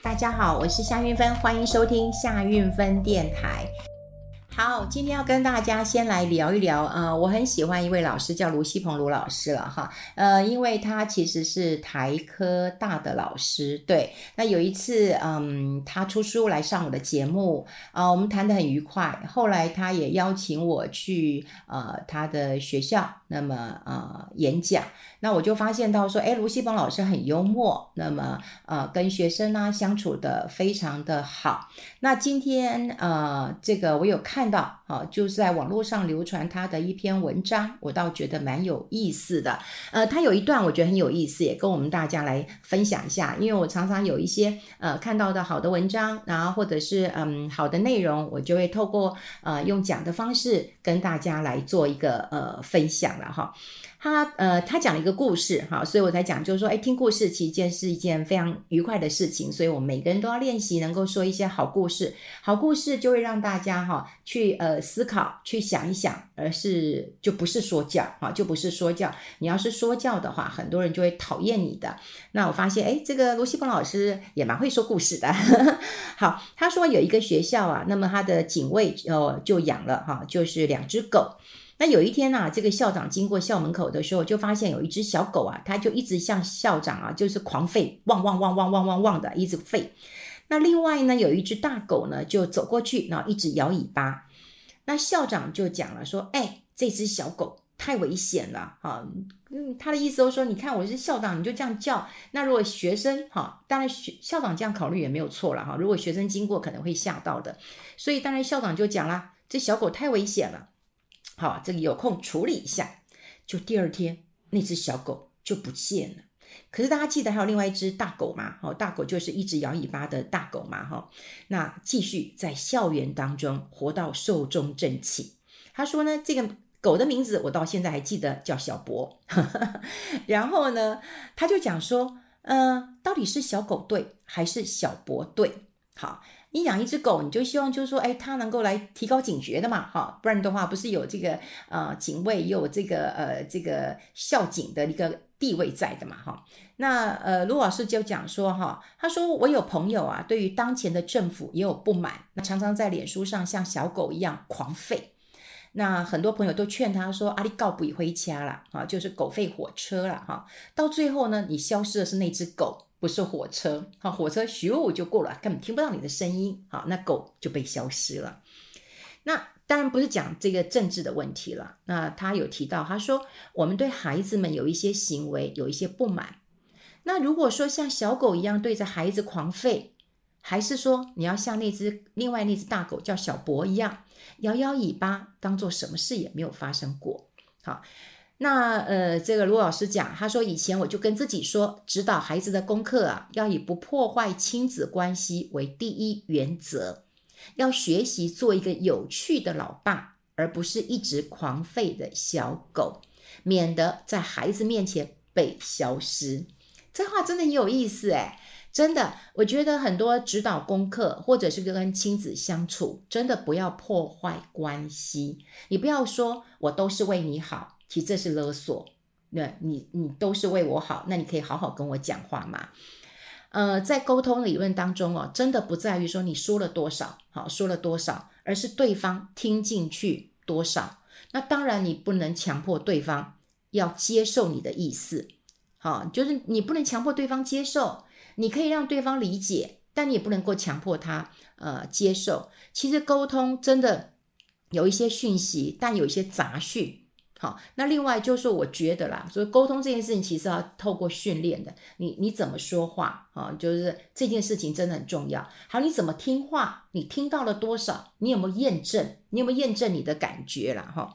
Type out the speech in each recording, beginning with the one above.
大家好，我是夏运芬，欢迎收听夏运芬电台。好，今天要跟大家先来聊一聊，呃，我很喜欢一位老师，叫卢西鹏卢老师了哈，呃，因为他其实是台科大的老师，对，那有一次，嗯，他出书来上我的节目，啊、我们谈得很愉快，后来他也邀请我去，呃，他的学校，那么，呃，演讲，那我就发现到说，哎，卢希邦老师很幽默，那么，呃，跟学生呢相处的非常的好，那今天，呃，这个我有看。到啊，就是在网络上流传他的一篇文章，我倒觉得蛮有意思的。呃，他有一段我觉得很有意思，也跟我们大家来分享一下。因为我常常有一些呃看到的好的文章，然后或者是嗯好的内容，我就会透过呃用讲的方式跟大家来做一个呃分享了哈。他呃，他讲了一个故事哈，所以我才讲，就是说，哎，听故事其实是一件非常愉快的事情，所以我们每个人都要练习，能够说一些好故事。好故事就会让大家哈去呃思考，去想一想，而是就不是说教哈，就不是说教。你要是说教的话，很多人就会讨厌你的。那我发现，哎，这个卢西鹏老师也蛮会说故事的。好，他说有一个学校啊，那么他的警卫哦就养了哈，就是两只狗。那有一天啊，这个校长经过校门口的时候，就发现有一只小狗啊，它就一直向校长啊，就是狂吠，汪汪汪汪汪汪汪的，一直吠。那另外呢，有一只大狗呢，就走过去，然后一直摇尾巴。那校长就讲了说：“哎，这只小狗太危险了，哈，嗯，他的意思都说，你看我是校长，你就这样叫。那如果学生，哈，当然学校长这样考虑也没有错了，哈。如果学生经过，可能会吓到的。所以当然校长就讲了，这小狗太危险了。”好，这个有空处理一下。就第二天，那只小狗就不见了。可是大家记得还有另外一只大狗嘛？哦，大狗就是一直摇尾巴的大狗嘛。哈，那继续在校园当中活到寿终正寝。他说呢，这个狗的名字我到现在还记得，叫小博。然后呢，他就讲说，嗯、到底是小狗对还是小博对？好。你养一只狗，你就希望就是说，哎，它能够来提高警觉的嘛，哈，不然的话，不是有这个呃警卫，也有这个呃这个校警的一个地位在的嘛，哈。那呃卢老师就讲说，哈，他说我有朋友啊，对于当前的政府也有不满，那常常在脸书上像小狗一样狂吠。那很多朋友都劝他说，阿里告不以回家了，啊，就是狗吠火车了，哈。到最后呢，你消失的是那只狗。不是火车，好，火车咻就过了，根本听不到你的声音，好，那狗就被消失了。那当然不是讲这个政治的问题了。那他有提到，他说我们对孩子们有一些行为有一些不满。那如果说像小狗一样对着孩子狂吠，还是说你要像那只另外那只大狗叫小博一样摇摇尾巴，当做什么事也没有发生过？好。那呃，这个卢老师讲，他说以前我就跟自己说，指导孩子的功课啊，要以不破坏亲子关系为第一原则，要学习做一个有趣的老爸，而不是一直狂吠的小狗，免得在孩子面前被消失。这话真的很有意思诶，真的，我觉得很多指导功课或者是跟亲子相处，真的不要破坏关系，你不要说我都是为你好。其实这是勒索，那你你都是为我好，那你可以好好跟我讲话嘛。呃，在沟通理论当中哦，真的不在于说你说了多少，好，说了多少，而是对方听进去多少。那当然你不能强迫对方要接受你的意思，好，就是你不能强迫对方接受，你可以让对方理解，但你也不能够强迫他呃接受。其实沟通真的有一些讯息，但有一些杂讯。好，那另外就是我觉得啦，所以沟通这件事情其实要透过训练的。你你怎么说话啊？就是这件事情真的很重要。好，你怎么听话？你听到了多少？你有没有验证？你有没有验证你的感觉啦？哈，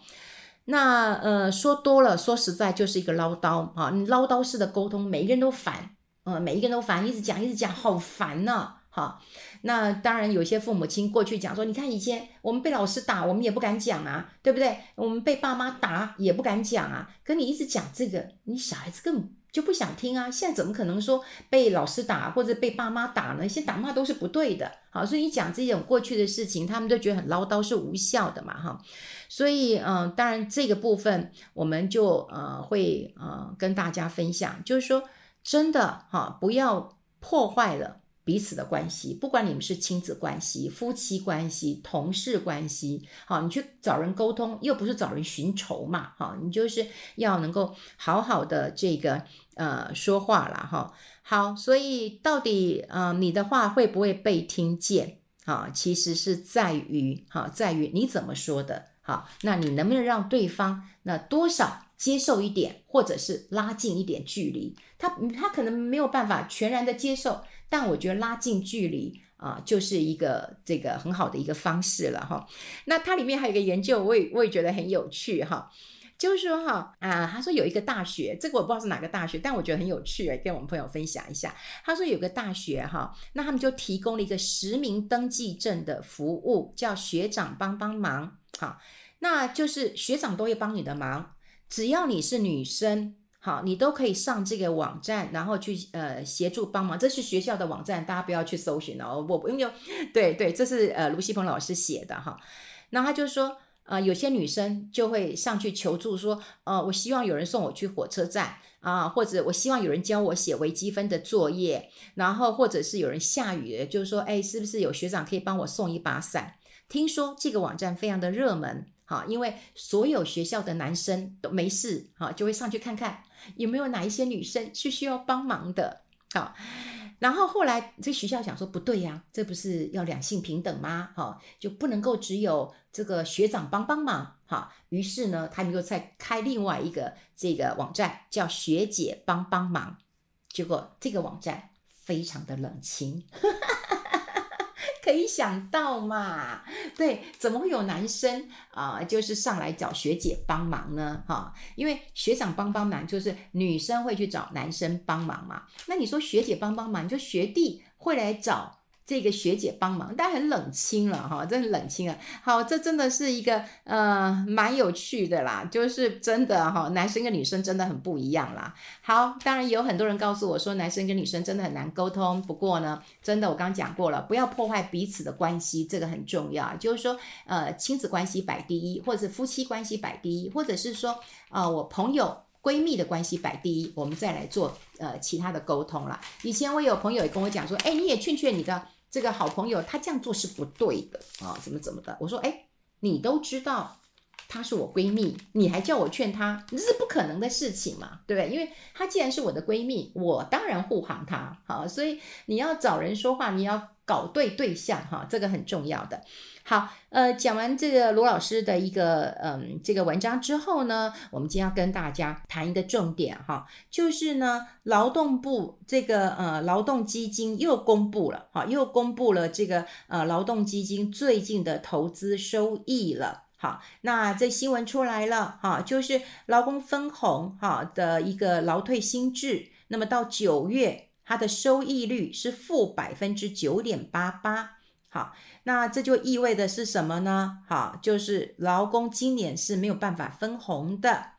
那呃说多了，说实在就是一个唠叨啊。你唠叨式的沟通，每一个人都烦，呃，每一个人都烦，一直讲一直讲，好烦呐。哈，那当然有些父母亲过去讲说，你看以前我们被老师打，我们也不敢讲啊，对不对？我们被爸妈打也不敢讲啊。可你一直讲这个，你小孩子根本就不想听啊。现在怎么可能说被老师打或者被爸妈打呢？现在打骂都是不对的。好，所以你讲这种过去的事情，他们都觉得很唠叨是无效的嘛，哈。所以嗯，当然这个部分我们就呃会呃跟大家分享，就是说真的哈，不要破坏了。彼此的关系，不管你们是亲子关系、夫妻关系、同事关系，好，你去找人沟通，又不是找人寻仇嘛，哈，你就是要能够好好的这个呃说话了，哈，好，所以到底呃你的话会不会被听见？啊，其实是在于哈，在于你怎么说的，好，那你能不能让对方那多少接受一点，或者是拉近一点距离？他他可能没有办法全然的接受。但我觉得拉近距离啊，就是一个这个很好的一个方式了哈。那它里面还有一个研究，我也我也觉得很有趣哈。就是说哈啊，他说有一个大学，这个我不知道是哪个大学，但我觉得很有趣，跟我们朋友分享一下。他说有个大学哈，那他们就提供了一个实名登记证的服务，叫学长帮帮忙。好，那就是学长都会帮你的忙，只要你是女生。好，你都可以上这个网站，然后去呃协助帮忙。这是学校的网站，大家不要去搜寻哦。我因为对对，这是呃卢西鹏老师写的哈。那他就说，呃，有些女生就会上去求助说，呃，我希望有人送我去火车站啊，或者我希望有人教我写微积分的作业，然后或者是有人下雨，就是说，哎，是不是有学长可以帮我送一把伞？听说这个网站非常的热门，哈，因为所有学校的男生都没事，哈，就会上去看看。有没有哪一些女生是需要帮忙的？好，然后后来这学校想说不对呀，这不是要两性平等吗？好，就不能够只有这个学长帮帮忙。好，于是呢，他们又再开另外一个这个网站，叫学姐帮帮忙。结果这个网站非常的冷清。可以想到嘛？对，怎么会有男生啊、就是上来找学姐帮忙呢？哈，因为学长帮帮忙，就是女生会去找男生帮忙嘛。那你说学姐帮帮忙，就学弟会来找。这个学姐帮忙，但很冷清了哈，真的冷清了。好，这真的是一个呃蛮有趣的啦，就是真的哈，男生跟女生真的很不一样啦。好，当然有很多人告诉我说，男生跟女生真的很难沟通。不过呢，真的我刚刚讲过了，不要破坏彼此的关系，这个很重要。就是说，呃，亲子关系摆第一，或者是夫妻关系摆第一，或者是说，啊、呃，我朋友闺蜜的关系摆第一，我们再来做呃其他的沟通啦。以前我有朋友也跟我讲说，哎，你也劝劝你的。这个好朋友他这样做是不对的啊，怎么怎么的？我说，哎，你都知道她是我闺蜜，你还叫我劝她，这是不可能的事情嘛，对不对？因为她既然是我的闺蜜，我当然护航她，好，所以你要找人说话，你要搞对对象哈，这个很重要的。好，呃，讲完这个罗老师的一个嗯这个文章之后呢，我们今天要跟大家谈一个重点哈，就是呢，劳动部这个呃劳动基金又公布了哈，又公布了这个呃劳动基金最近的投资收益了。好，那这新闻出来了哈，就是劳工分红哈的一个劳退新制，那么到九月它的收益率是负百分之九点八八。好，那这就意味的是什么呢？好，就是劳工今年是没有办法分红的。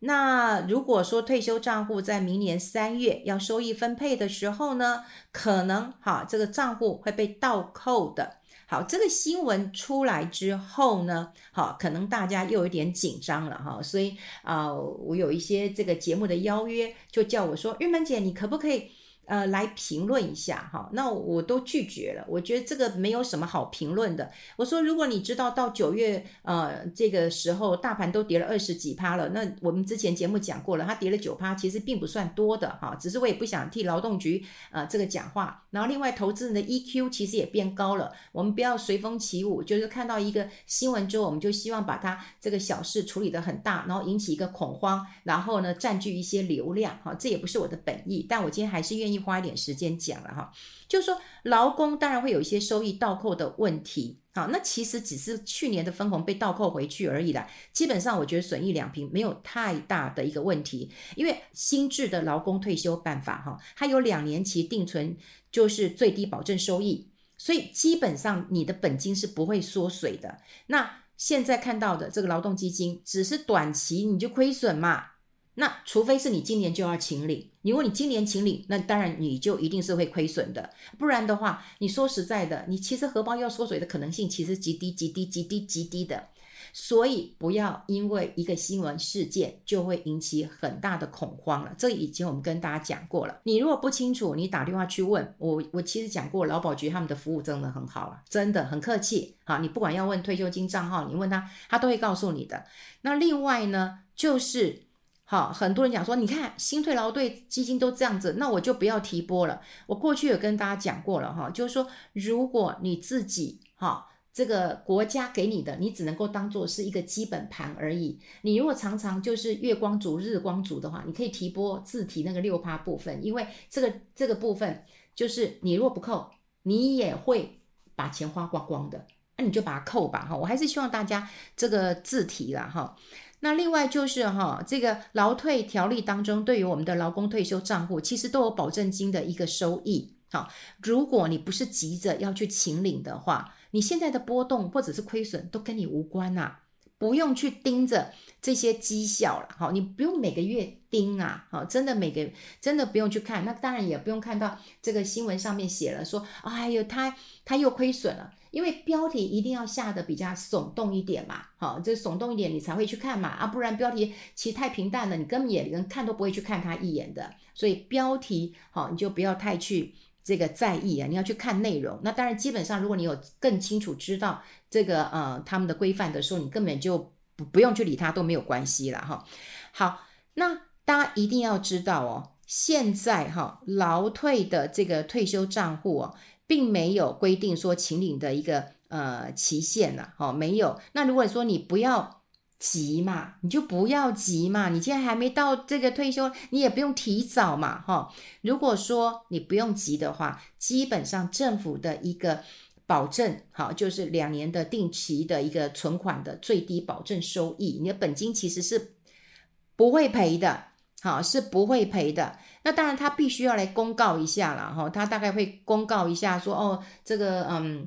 那如果说退休账户在明年三月要收益分配的时候呢，可能哈这个账户会被倒扣的。好，这个新闻出来之后呢，好，可能大家又有点紧张了哈。所以啊、我有一些这个节目的邀约，就叫我说，玉门姐，你可不可以？呃，来评论一下哈，那我都拒绝了。我觉得这个没有什么好评论的。我说，如果你知道到九月呃这个时候大盘都跌了二十几趴了，那我们之前节目讲过了，它跌了九趴，其实并不算多的哈。只是我也不想替劳动局呃这个讲话。然后另外，投资人的 EQ 其实也变高了。我们不要随风起舞，就是看到一个新闻之后，我们就希望把它这个小事处理得很大，然后引起一个恐慌，然后呢占据一些流量哈。这也不是我的本意，但我今天还是愿意。花一点时间讲了哈，就是说劳工当然会有一些收益倒扣的问题，好，那其实只是去年的分红被倒扣回去而已啦。基本上我觉得损益两平，没有太大的一个问题，因为新制的劳工退休办法哈，它有两年期定存，就是最低保证收益，所以基本上你的本金是不会缩水的。那现在看到的这个劳动基金，只是短期你就亏损嘛。那除非是你今年就要请领，如果你今年请领，那当然你就一定是会亏损的。不然的话，你说实在的，你其实荷包要缩水的可能性其实极低、极低、极低、极低的。所以不要因为一个新闻事件就会引起很大的恐慌了。这以前我们跟大家讲过了。你如果不清楚，你打电话去问我，我其实讲过，劳保局他们的服务真的很好了，真的很客气。好，你不管要问退休金账号，你问他，他都会告诉你的。那另外呢，就是。好，很多人讲说，你看新退劳退基金都这样子，那我就不要提拨了。我过去有跟大家讲过了哈，就是说，如果你自己哈，这个国家给你的，你只能够当做是一个基本盘而已。你如果常常就是月光族、日光族的话，你可以提拨自提那个六趴部分，因为这个这个部分就是你如果不扣，你也会把钱花光光的，那你就把它扣吧哈。我还是希望大家这个自提了哈。那另外就是哈，这个劳退条例当中，对于我们的劳工退休账户，其实都有保证金的一个收益。好，如果你不是急着要去请领的话，你现在的波动或者是亏损都跟你无关呐、啊，不用去盯着这些绩效了。好，你不用每个月盯啊，好，真的每个真的不用去看。那当然也不用看到这个新闻上面写了说，哎呦，他他又亏损了。因为标题一定要下得比较耸动一点嘛，好，这耸动一点你才会去看嘛，啊，不然标题其实太平淡了，你根本也连看都不会去看它一眼的。所以标题好，你就不要太去这个在意啊，你要去看内容。那当然，基本上如果你有更清楚知道这个呃他们的规范的时候，你根本就不不用去理它都没有关系了哈。好，那大家一定要知道哦，现在哈劳退的这个退休账户哦。并没有规定说秦岭的一个呃期限了，哦，没有。那如果说你不要急嘛，你就不要急嘛。你现在还没到这个退休，你也不用提早嘛，哈、哦。如果说你不用急的话，基本上政府的一个保证，好，就是两年的定期的一个存款的最低保证收益，你的本金其实是不会赔的。好，是不会赔的。那当然，他必须要来公告一下了哈。他大概会公告一下说，哦，这个嗯，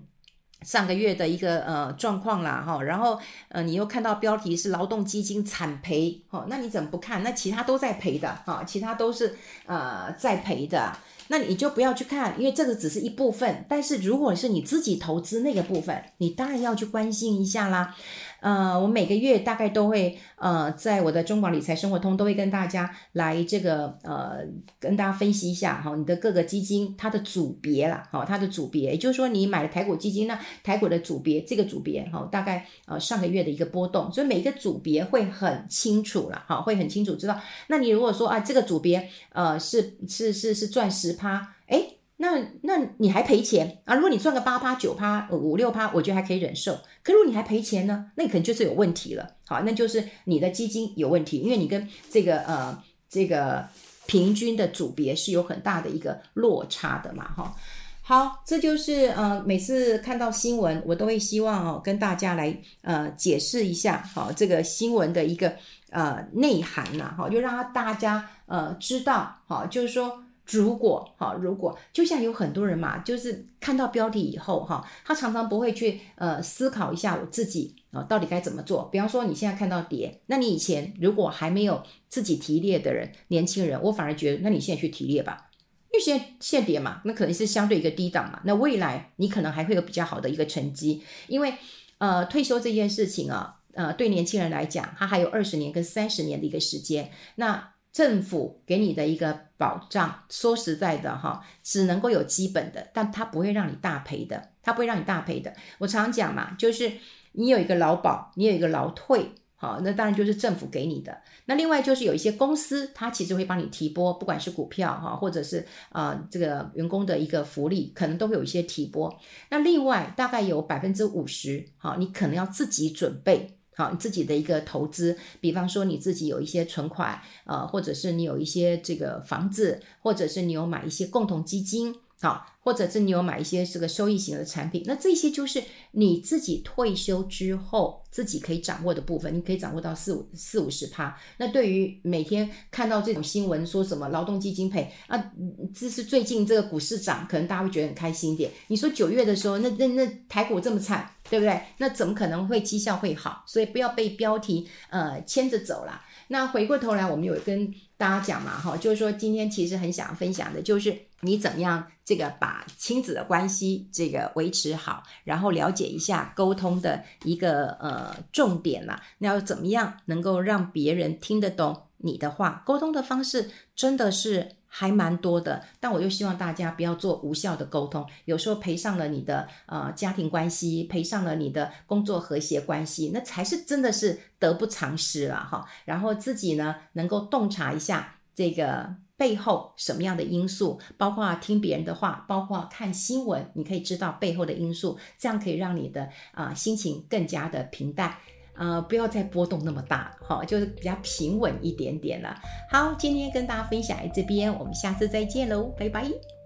上个月的一个呃状况啦哈。然后呃，你又看到标题是劳动基金惨赔，哈，那你怎么不看？那其他都在赔的哈，其他都是呃在赔的。那你就不要去看，因为这个只是一部分。但是如果是你自己投资那个部分，你当然要去关心一下啦。呃，我每个月大概都会呃，在我的中广理财生活通都会跟大家来这个呃，跟大家分析一下哈，你的各个基金它的组别啦，好，它的组别，也就是说你买了台股基金，那台股的组别这个组别哈，大概呃上个月的一个波动，所以每个组别会很清楚了哈，会很清楚知道。那你如果说啊，这个组别呃是是是是赚十趴，诶那那你还赔钱啊？如果你赚个八趴、九趴、五六趴，我觉得还可以忍受。可如果你还赔钱呢？那你可能就是有问题了。好，那就是你的基金有问题，因为你跟这个呃这个平均的组别是有很大的一个落差的嘛。哈，好，这就是呃每次看到新闻，我都会希望哦跟大家来呃解释一下，好这个新闻的一个呃内涵呐，好就让大家呃知道，好就是说。如果哈，如果就像有很多人嘛，就是看到标题以后哈，他常常不会去呃思考一下我自己啊到底该怎么做。比方说你现在看到跌，那你以前如果还没有自己提列的人，年轻人，我反而觉得，那你现在去提列吧，因为现现跌嘛，那可能是相对一个低档嘛，那未来你可能还会有比较好的一个成绩，因为呃退休这件事情啊，呃对年轻人来讲，他还有二十年跟三十年的一个时间，那。政府给你的一个保障，说实在的哈，只能够有基本的，但它不会让你大赔的，它不会让你大赔的。我常讲嘛，就是你有一个劳保，你有一个劳退，好，那当然就是政府给你的。那另外就是有一些公司，它其实会帮你提拨，不管是股票哈，或者是啊、呃、这个员工的一个福利，可能都会有一些提拨。那另外大概有百分之五十，好，你可能要自己准备。好，你自己的一个投资，比方说你自己有一些存款，呃，或者是你有一些这个房子，或者是你有买一些共同基金，好。或者是你有买一些这个收益型的产品，那这些就是你自己退休之后自己可以掌握的部分，你可以掌握到四五四五十趴。那对于每天看到这种新闻说什么劳动基金赔啊，这是最近这个股市涨，可能大家会觉得很开心点。你说九月的时候，那那那台股这么惨，对不对？那怎么可能会绩效会好？所以不要被标题呃牵着走啦。那回过头来，我们有跟大家讲嘛，哈，就是说今天其实很想分享的就是你怎么样这个把亲子的关系这个维持好，然后了解一下沟通的一个呃重点啦。那要怎么样能够让别人听得懂你的话？沟通的方式真的是。还蛮多的，但我又希望大家不要做无效的沟通，有时候赔上了你的呃家庭关系，赔上了你的工作和谐关系，那才是真的是得不偿失了哈。然后自己呢能够洞察一下这个背后什么样的因素，包括听别人的话，包括看新闻，你可以知道背后的因素，这样可以让你的啊、心情更加的平淡。呃，不要再波动那么大，好，就是比较平稳一点点了。好，今天跟大家分享在这边，我们下次再见喽，拜拜。